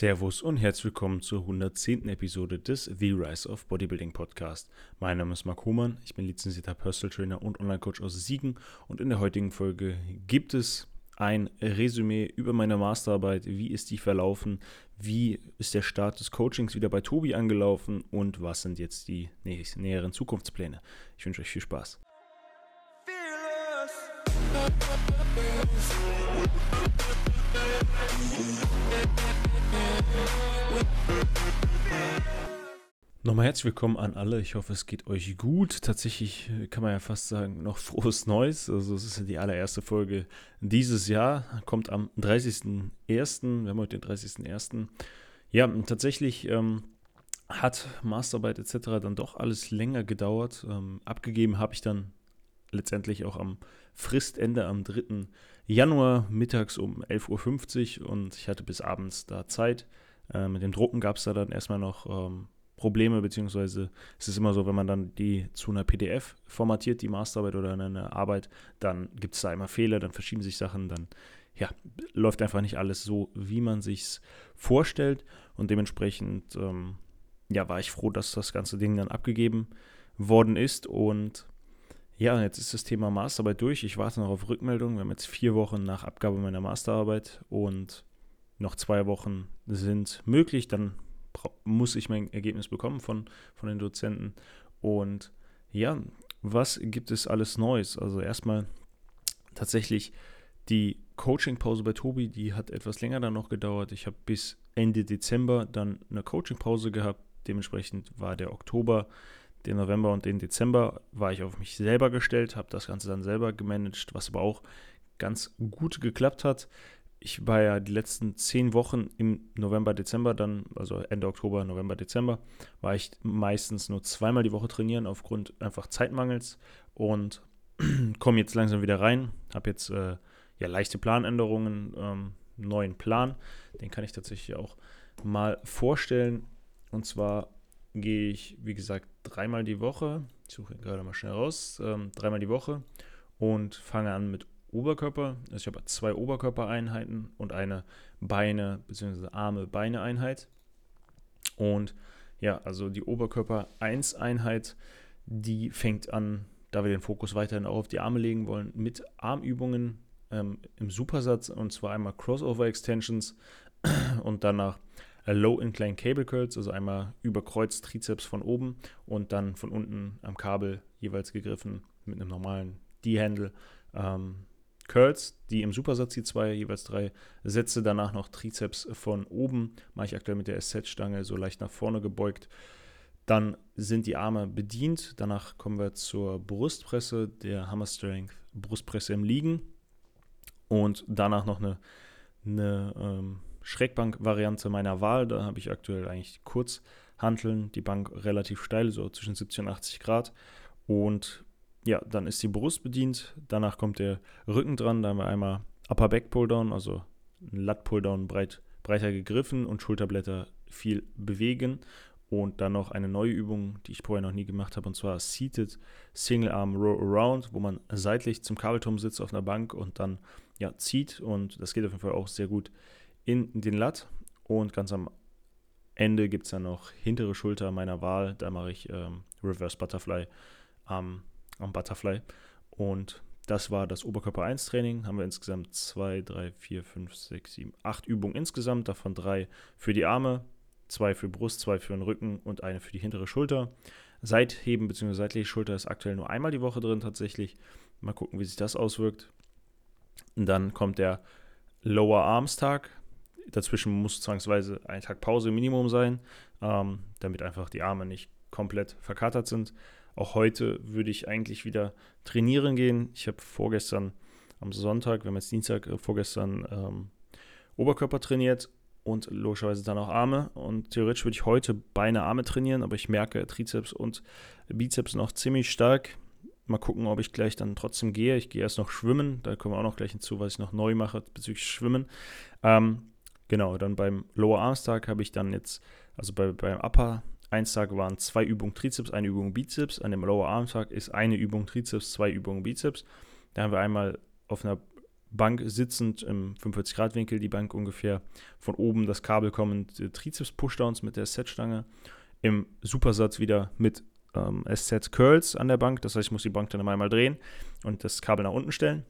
Servus und herzlich willkommen zur 110. Episode des The Rise of Bodybuilding Podcast. Mein Name ist Marc Hohmann, ich bin lizenzierter Personal Trainer und Online-Coach aus Siegen und in der heutigen Folge gibt es ein Resümee über meine Masterarbeit, wie ist die verlaufen, wie ist der Start des Coachings wieder bei Tobi angelaufen und was sind jetzt die näheren Zukunftspläne. Ich wünsche euch viel Spaß. Nochmal herzlich willkommen an alle. Ich hoffe, es geht euch gut. Tatsächlich kann man ja fast sagen, noch frohes Neues. Also es ist die allererste Folge dieses Jahr. Kommt am 30.01. Wir haben heute den 30.01. Ja, tatsächlich ähm, hat Masterarbeit etc. dann doch alles länger gedauert. Ähm, abgegeben habe ich dann letztendlich auch am Fristende am 3. Januar mittags um 11.50 Uhr und ich hatte bis abends da Zeit. Äh, mit dem Drucken gab es da dann erstmal noch ähm, Probleme, beziehungsweise es ist immer so, wenn man dann die zu einer PDF formatiert, die Masterarbeit oder eine Arbeit, dann gibt es da immer Fehler, dann verschieben sich Sachen, dann ja, läuft einfach nicht alles so, wie man sich vorstellt und dementsprechend ähm, ja, war ich froh, dass das ganze Ding dann abgegeben worden ist und ja, jetzt ist das Thema Masterarbeit durch. Ich warte noch auf Rückmeldung. Wir haben jetzt vier Wochen nach Abgabe meiner Masterarbeit und noch zwei Wochen sind möglich. Dann muss ich mein Ergebnis bekommen von, von den Dozenten. Und ja, was gibt es alles Neues? Also erstmal tatsächlich die Coaching-Pause bei Tobi, die hat etwas länger dann noch gedauert. Ich habe bis Ende Dezember dann eine Coaching-Pause gehabt. Dementsprechend war der Oktober den November und den Dezember war ich auf mich selber gestellt, habe das Ganze dann selber gemanagt, was aber auch ganz gut geklappt hat. Ich war ja die letzten zehn Wochen im November, Dezember dann, also Ende Oktober, November, Dezember, war ich meistens nur zweimal die Woche trainieren aufgrund einfach Zeitmangels und komme jetzt langsam wieder rein. Habe jetzt äh, ja leichte Planänderungen, ähm, neuen Plan. Den kann ich tatsächlich auch mal vorstellen. Und zwar gehe ich, wie gesagt, dreimal die Woche, ich suche gerade mal schnell raus, ähm, dreimal die Woche und fange an mit Oberkörper. Also ich habe zwei Oberkörpereinheiten und eine Beine- bzw. Arme-Beine-Einheit. Und ja, also die Oberkörper-1-Einheit, die fängt an, da wir den Fokus weiterhin auch auf die Arme legen wollen, mit Armübungen ähm, im Supersatz und zwar einmal Crossover Extensions und danach Low Incline Cable Curls, also einmal überkreuzt Trizeps von oben und dann von unten am Kabel jeweils gegriffen mit einem normalen D-Handle. Ähm, Curls, die im Supersatz die zwei, jeweils drei Sätze, danach noch Trizeps von oben, mache ich aktuell mit der SZ-Stange so leicht nach vorne gebeugt. Dann sind die Arme bedient, danach kommen wir zur Brustpresse, der Hammer Strength Brustpresse im Liegen und danach noch eine, eine ähm, Schrägbank-Variante meiner Wahl. Da habe ich aktuell eigentlich kurz handeln, die Bank relativ steil, so zwischen 70 und 80 Grad. Und ja, dann ist die Brust bedient. Danach kommt der Rücken dran. Da haben wir einmal Upper Back Pulldown, also ein Lat Pulldown breit, breiter gegriffen und Schulterblätter viel bewegen. Und dann noch eine neue Übung, die ich vorher noch nie gemacht habe, und zwar Seated Single Arm Row Around, wo man seitlich zum Kabelturm sitzt auf einer Bank und dann ja, zieht. Und das geht auf jeden Fall auch sehr gut in den Lat und ganz am Ende gibt es dann noch hintere Schulter meiner Wahl. Da mache ich ähm, Reverse Butterfly am, am Butterfly. Und das war das Oberkörper 1 Training. Haben wir insgesamt 2, 3, 4, 5, 6, 7, 8 Übungen insgesamt. Davon drei für die Arme, zwei für Brust, zwei für den Rücken und eine für die hintere Schulter. Seitheben bzw. seitliche Schulter ist aktuell nur einmal die Woche drin tatsächlich. Mal gucken, wie sich das auswirkt. Und dann kommt der Lower Arms Tag. Dazwischen muss zwangsweise ein Tag Pause Minimum sein, ähm, damit einfach die Arme nicht komplett verkatert sind. Auch heute würde ich eigentlich wieder trainieren gehen. Ich habe vorgestern am Sonntag, wir haben jetzt Dienstag, äh, vorgestern ähm, Oberkörper trainiert und logischerweise dann auch Arme. Und theoretisch würde ich heute Beine, Arme trainieren, aber ich merke Trizeps und Bizeps noch ziemlich stark. Mal gucken, ob ich gleich dann trotzdem gehe. Ich gehe erst noch schwimmen. Da kommen wir auch noch gleich hinzu, was ich noch neu mache bezüglich Schwimmen. Ähm, Genau, dann beim Lower Arms Tag habe ich dann jetzt, also bei, beim Upper 1 Tag waren zwei Übungen Trizeps, eine Übung Bizeps. An dem Lower Arm Tag ist eine Übung Trizeps, zwei Übungen Bizeps. Da haben wir einmal auf einer Bank sitzend im 45-Grad-Winkel, die Bank ungefähr von oben das Kabel kommend, Trizeps-Pushdowns mit der Set-Stange. Im Supersatz wieder mit ähm, SZ-Curls an der Bank. Das heißt, ich muss die Bank dann einmal drehen und das Kabel nach unten stellen.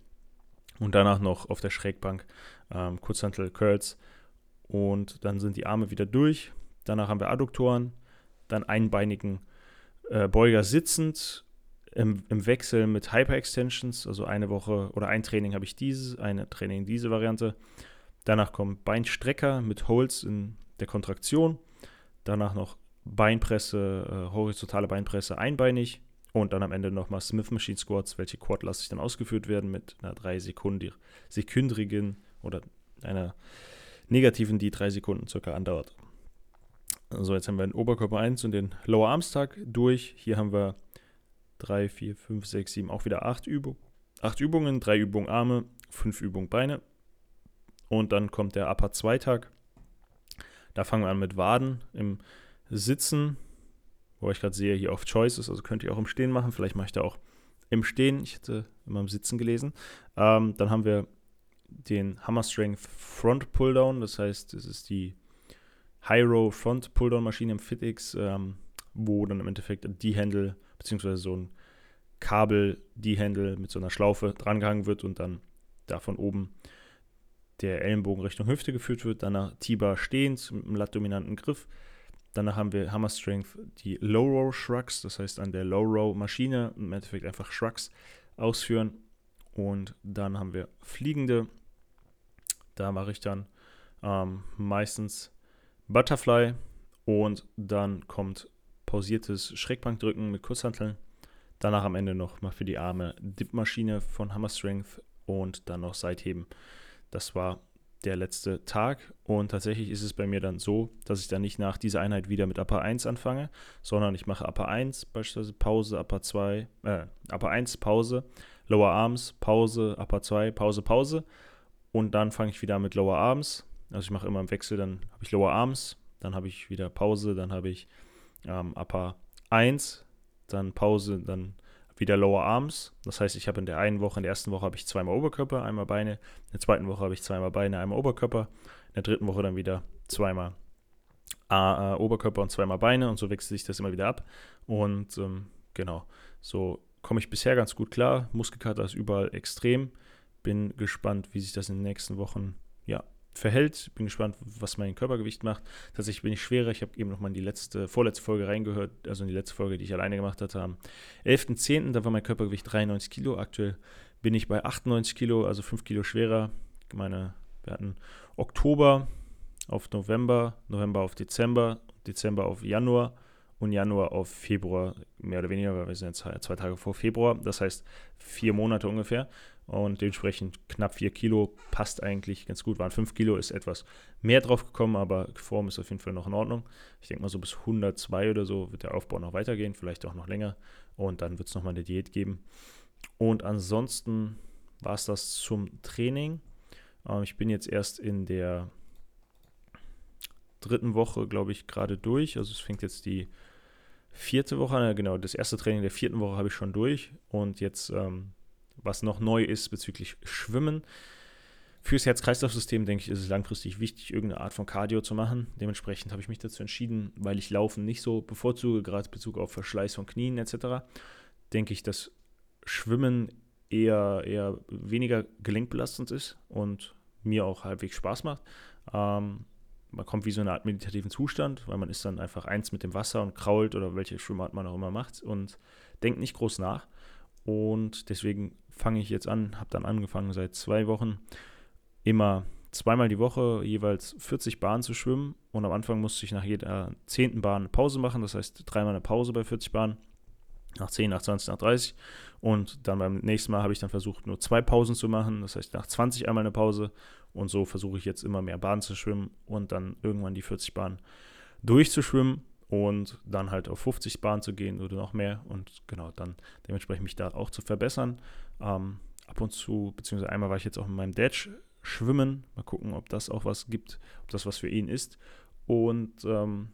Und danach noch auf der Schrägbank ähm, Kurzhantel-Curls. Und dann sind die Arme wieder durch. Danach haben wir Adduktoren, dann einbeinigen äh, Beuger sitzend im, im Wechsel mit Hyper-Extensions, also eine Woche oder ein Training habe ich diese, eine Training diese Variante. Danach kommen Beinstrecker mit Holds in der Kontraktion. Danach noch Beinpresse, äh, horizontale Beinpresse einbeinig. Und dann am Ende nochmal Smith Machine Squats, welche quadlastig dann ausgeführt werden mit einer drei Sekunden, sekündrigen oder einer negativen, die drei Sekunden circa andauert. So, jetzt haben wir den Oberkörper 1 und den Lower Arms Tag durch. Hier haben wir 3, 4, 5, 6, 7, auch wieder 8 Übungen. 8 Übungen, 3 Übungen Arme, 5 Übungen Beine. Und dann kommt der Upper 2 Tag. Da fangen wir an mit Waden im Sitzen, wo ich gerade sehe, hier auf Choices, also könnt ihr auch im Stehen machen. Vielleicht mache ich da auch im Stehen. Ich hätte immer im Sitzen gelesen. Ähm, dann haben wir den Hammer Strength Front Pulldown, das heißt, es ist die High Row Front Pulldown Maschine im FitX, ähm, wo dann im Endeffekt die Handle beziehungsweise so ein Kabel, die Händel mit so einer Schlaufe drangehangen wird und dann da von oben der Ellenbogen Richtung Hüfte geführt wird. Danach T-Bar stehend mit einem lat-dominanten Griff. Danach haben wir Hammer Strength die Low Row Shrugs, das heißt an der Low Row Maschine im Endeffekt einfach Shrugs ausführen. Und dann haben wir Fliegende. Da mache ich dann ähm, meistens Butterfly und dann kommt pausiertes Schrägbankdrücken mit Kurzhanteln. Danach am Ende noch mal für die Arme Dip-Maschine von Hammer Strength und dann noch Seitheben. Das war der letzte Tag und tatsächlich ist es bei mir dann so, dass ich dann nicht nach dieser Einheit wieder mit Upper 1 anfange, sondern ich mache Upper 1, beispielsweise Pause, Upper 2, äh, Upper 1, Pause, Lower Arms, Pause, Upper 2, Pause, Pause und dann fange ich wieder mit Lower Arms. Also ich mache immer im Wechsel, dann habe ich Lower Arms, dann habe ich wieder Pause, dann habe ich ähm, Upper 1, dann Pause, dann wieder Lower Arms. Das heißt, ich habe in der einen Woche, in der ersten Woche habe ich zweimal Oberkörper, einmal Beine. In der zweiten Woche habe ich zweimal Beine, einmal Oberkörper. In der dritten Woche dann wieder zweimal äh, äh, Oberkörper und zweimal Beine und so wechselt sich das immer wieder ab. Und ähm, genau, so komme ich bisher ganz gut klar. Muskelkater ist überall extrem. Bin gespannt, wie sich das in den nächsten Wochen ja, verhält. Bin gespannt, was mein Körpergewicht macht. Tatsächlich bin ich schwerer. Ich habe eben noch mal in die letzte, vorletzte Folge reingehört, also in die letzte Folge, die ich alleine gemacht hatte, am 11.10. Da war mein Körpergewicht 93 Kilo. Aktuell bin ich bei 98 Kilo, also 5 Kilo schwerer. Meine, wir hatten Oktober auf November, November auf Dezember, Dezember auf Januar und Januar auf Februar, mehr oder weniger, weil wir sind jetzt zwei Tage vor Februar, das heißt vier Monate ungefähr und dementsprechend knapp 4 Kilo passt eigentlich ganz gut. Waren 5 Kilo, ist etwas mehr drauf gekommen, aber Form ist auf jeden Fall noch in Ordnung. Ich denke mal, so bis 102 oder so wird der Aufbau noch weitergehen, vielleicht auch noch länger. Und dann wird es nochmal eine Diät geben. Und ansonsten war es das zum Training. Ähm, ich bin jetzt erst in der dritten Woche, glaube ich, gerade durch. Also es fängt jetzt die vierte Woche an. Genau, das erste Training der vierten Woche habe ich schon durch. Und jetzt ähm, was noch neu ist bezüglich Schwimmen. Fürs Herz-Kreislauf-System, denke ich, ist es langfristig wichtig, irgendeine Art von Cardio zu machen. Dementsprechend habe ich mich dazu entschieden, weil ich Laufen nicht so bevorzuge, gerade in Bezug auf Verschleiß von Knien etc., denke ich, dass Schwimmen eher, eher weniger gelenkbelastend ist und mir auch halbwegs Spaß macht. Ähm, man kommt wie so eine Art meditativen Zustand, weil man ist dann einfach eins mit dem Wasser und krault oder welche Schwimmart man auch immer macht und denkt nicht groß nach. Und deswegen fange ich jetzt an, habe dann angefangen seit zwei Wochen immer zweimal die Woche jeweils 40 Bahnen zu schwimmen. Und am Anfang musste ich nach jeder zehnten Bahn eine Pause machen, das heißt dreimal eine Pause bei 40 Bahnen. Nach 10, nach 20, nach 30. Und dann beim nächsten Mal habe ich dann versucht, nur zwei Pausen zu machen. Das heißt, nach 20 einmal eine Pause. Und so versuche ich jetzt immer mehr Bahnen zu schwimmen und dann irgendwann die 40 Bahnen durchzuschwimmen und dann halt auf 50 Bahnen zu gehen oder noch mehr und genau dann dementsprechend mich da auch zu verbessern. Ähm, ab und zu, beziehungsweise einmal war ich jetzt auch mit meinem Dad schwimmen, mal gucken, ob das auch was gibt, ob das was für ihn ist und ähm,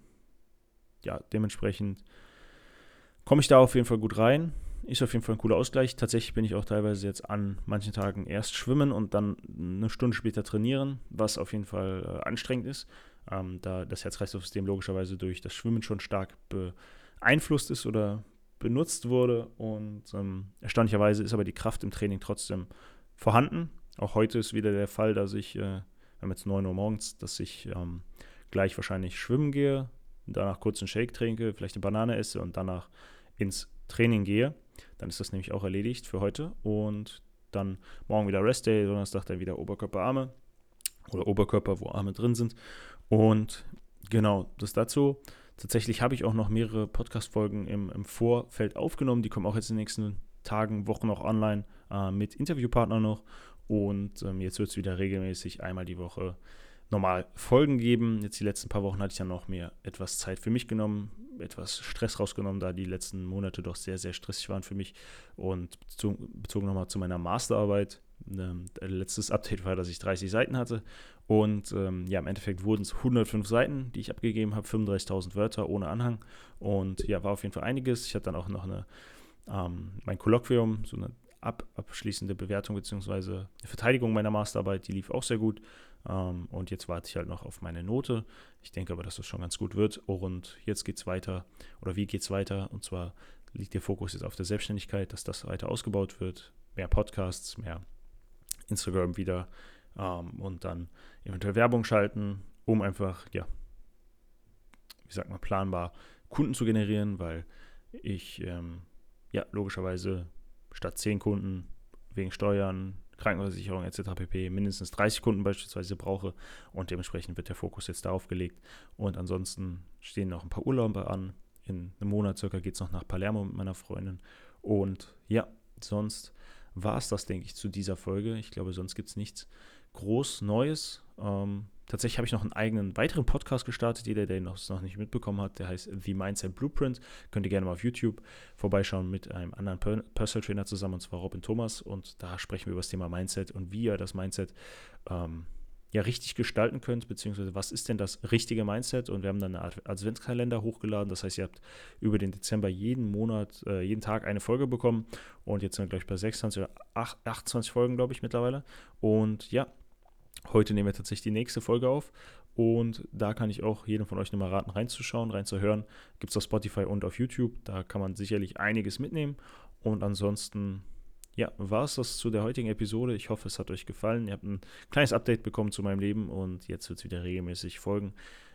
ja, dementsprechend komme ich da auf jeden Fall gut rein. ist auf jeden Fall ein cooler Ausgleich. Tatsächlich bin ich auch teilweise jetzt an manchen Tagen erst schwimmen und dann eine Stunde später trainieren, was auf jeden Fall äh, anstrengend ist, ähm, da das Herz-Kreislauf-System logischerweise durch das Schwimmen schon stark beeinflusst ist oder benutzt wurde. Und ähm, erstaunlicherweise ist aber die Kraft im Training trotzdem vorhanden. Auch heute ist wieder der Fall, dass ich, äh, wir haben jetzt 9 Uhr morgens, dass ich ähm, gleich wahrscheinlich schwimmen gehe, danach kurz einen Shake trinke, vielleicht eine Banane esse und danach ins Training gehe. Dann ist das nämlich auch erledigt für heute. Und dann morgen wieder Rest Day, Donnerstag dann wieder Oberkörper, Arme oder Oberkörper, wo Arme drin sind. Und genau, das dazu. Tatsächlich habe ich auch noch mehrere Podcast-Folgen im, im, Vorfeld aufgenommen. Die kommen auch jetzt in den nächsten Tagen, Wochen noch online äh, mit Interviewpartnern noch. Und ähm, jetzt wird es wieder regelmäßig einmal die Woche normal Folgen geben. Jetzt die letzten paar Wochen hatte ich ja noch mehr etwas Zeit für mich genommen, etwas Stress rausgenommen, da die letzten Monate doch sehr, sehr stressig waren für mich. Und bezogen, bezogen nochmal zu meiner Masterarbeit. Ähm, letztes Update war, dass ich 30 Seiten hatte. Und ähm, ja, im Endeffekt wurden es 105 Seiten, die ich abgegeben habe, 35.000 Wörter ohne Anhang. Und ja, war auf jeden Fall einiges. Ich hatte dann auch noch eine, ähm, mein Kolloquium, so eine ab, abschließende Bewertung bzw. Verteidigung meiner Masterarbeit, die lief auch sehr gut. Ähm, und jetzt warte ich halt noch auf meine Note. Ich denke aber, dass das schon ganz gut wird. Und jetzt geht es weiter. Oder wie geht es weiter? Und zwar liegt der Fokus jetzt auf der Selbstständigkeit, dass das weiter ausgebaut wird. Mehr Podcasts, mehr Instagram wieder. Ähm, und dann eventuell Werbung schalten, um einfach, ja, wie sagt man, planbar Kunden zu generieren, weil ich, ähm, ja, logischerweise statt 10 Kunden wegen Steuern, Krankenversicherung etc. pp. mindestens 30 Kunden beispielsweise brauche und dementsprechend wird der Fokus jetzt darauf gelegt. Und ansonsten stehen noch ein paar Urlaube an. In einem Monat circa geht es noch nach Palermo mit meiner Freundin. Und ja, sonst war es das, denke ich, zu dieser Folge. Ich glaube, sonst gibt es nichts groß Neues. Ähm, Tatsächlich habe ich noch einen eigenen weiteren Podcast gestartet. Jeder, der ihn noch, nicht mitbekommen hat, der heißt The Mindset Blueprint. Könnt ihr gerne mal auf YouTube vorbeischauen mit einem anderen Personal Trainer zusammen, und zwar Robin Thomas. Und da sprechen wir über das Thema Mindset und wie ihr das Mindset ähm, ja richtig gestalten könnt, beziehungsweise was ist denn das richtige Mindset? Und wir haben dann einen Adventskalender hochgeladen. Das heißt, ihr habt über den Dezember jeden Monat, äh, jeden Tag eine Folge bekommen. Und jetzt sind wir, glaube ich, bei 26 oder 28 Folgen, glaube ich, mittlerweile. Und ja, Heute nehmen wir tatsächlich die nächste Folge auf und da kann ich auch jedem von euch nochmal raten, reinzuschauen, reinzuhören. Gibt es auf Spotify und auf YouTube. Da kann man sicherlich einiges mitnehmen. Und ansonsten, ja, war es das zu der heutigen Episode. Ich hoffe, es hat euch gefallen. Ihr habt ein kleines Update bekommen zu meinem Leben und jetzt wird es wieder regelmäßig Folgen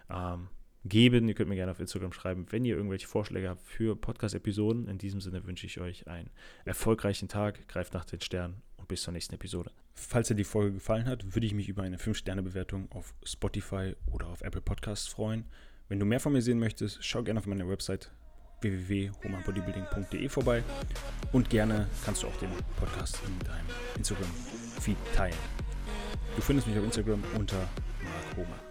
ähm, geben. Ihr könnt mir gerne auf Instagram schreiben, wenn ihr irgendwelche Vorschläge habt für Podcast-Episoden. In diesem Sinne wünsche ich euch einen erfolgreichen Tag. Greift nach den Sternen und bis zur nächsten Episode. Falls dir die Folge gefallen hat, würde ich mich über eine 5-Sterne-Bewertung auf Spotify oder auf Apple Podcasts freuen. Wenn du mehr von mir sehen möchtest, schau gerne auf meine Website www.humanbodybuilding.de vorbei und gerne kannst du auch den Podcast in deinem Instagram-Feed teilen. Du findest mich auf Instagram unter Mark Homer.